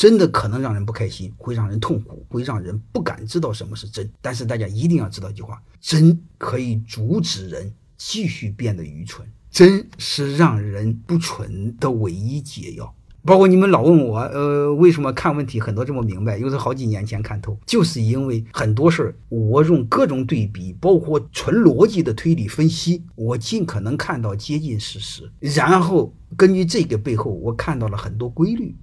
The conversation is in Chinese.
真的可能让人不开心会让人痛苦会让人不敢知道什么是真但是大家一定要知道一句话真可以阻止人继续变得愚蠢真是让人不蠢的唯一解药。包括你们老问我呃为什么看问题很多这么明白又是好几年前看透就是因为很多事儿我用各种对比包括纯逻辑的推理分析我尽可能看到接近事实然后根据这个背后我看到了很多规律。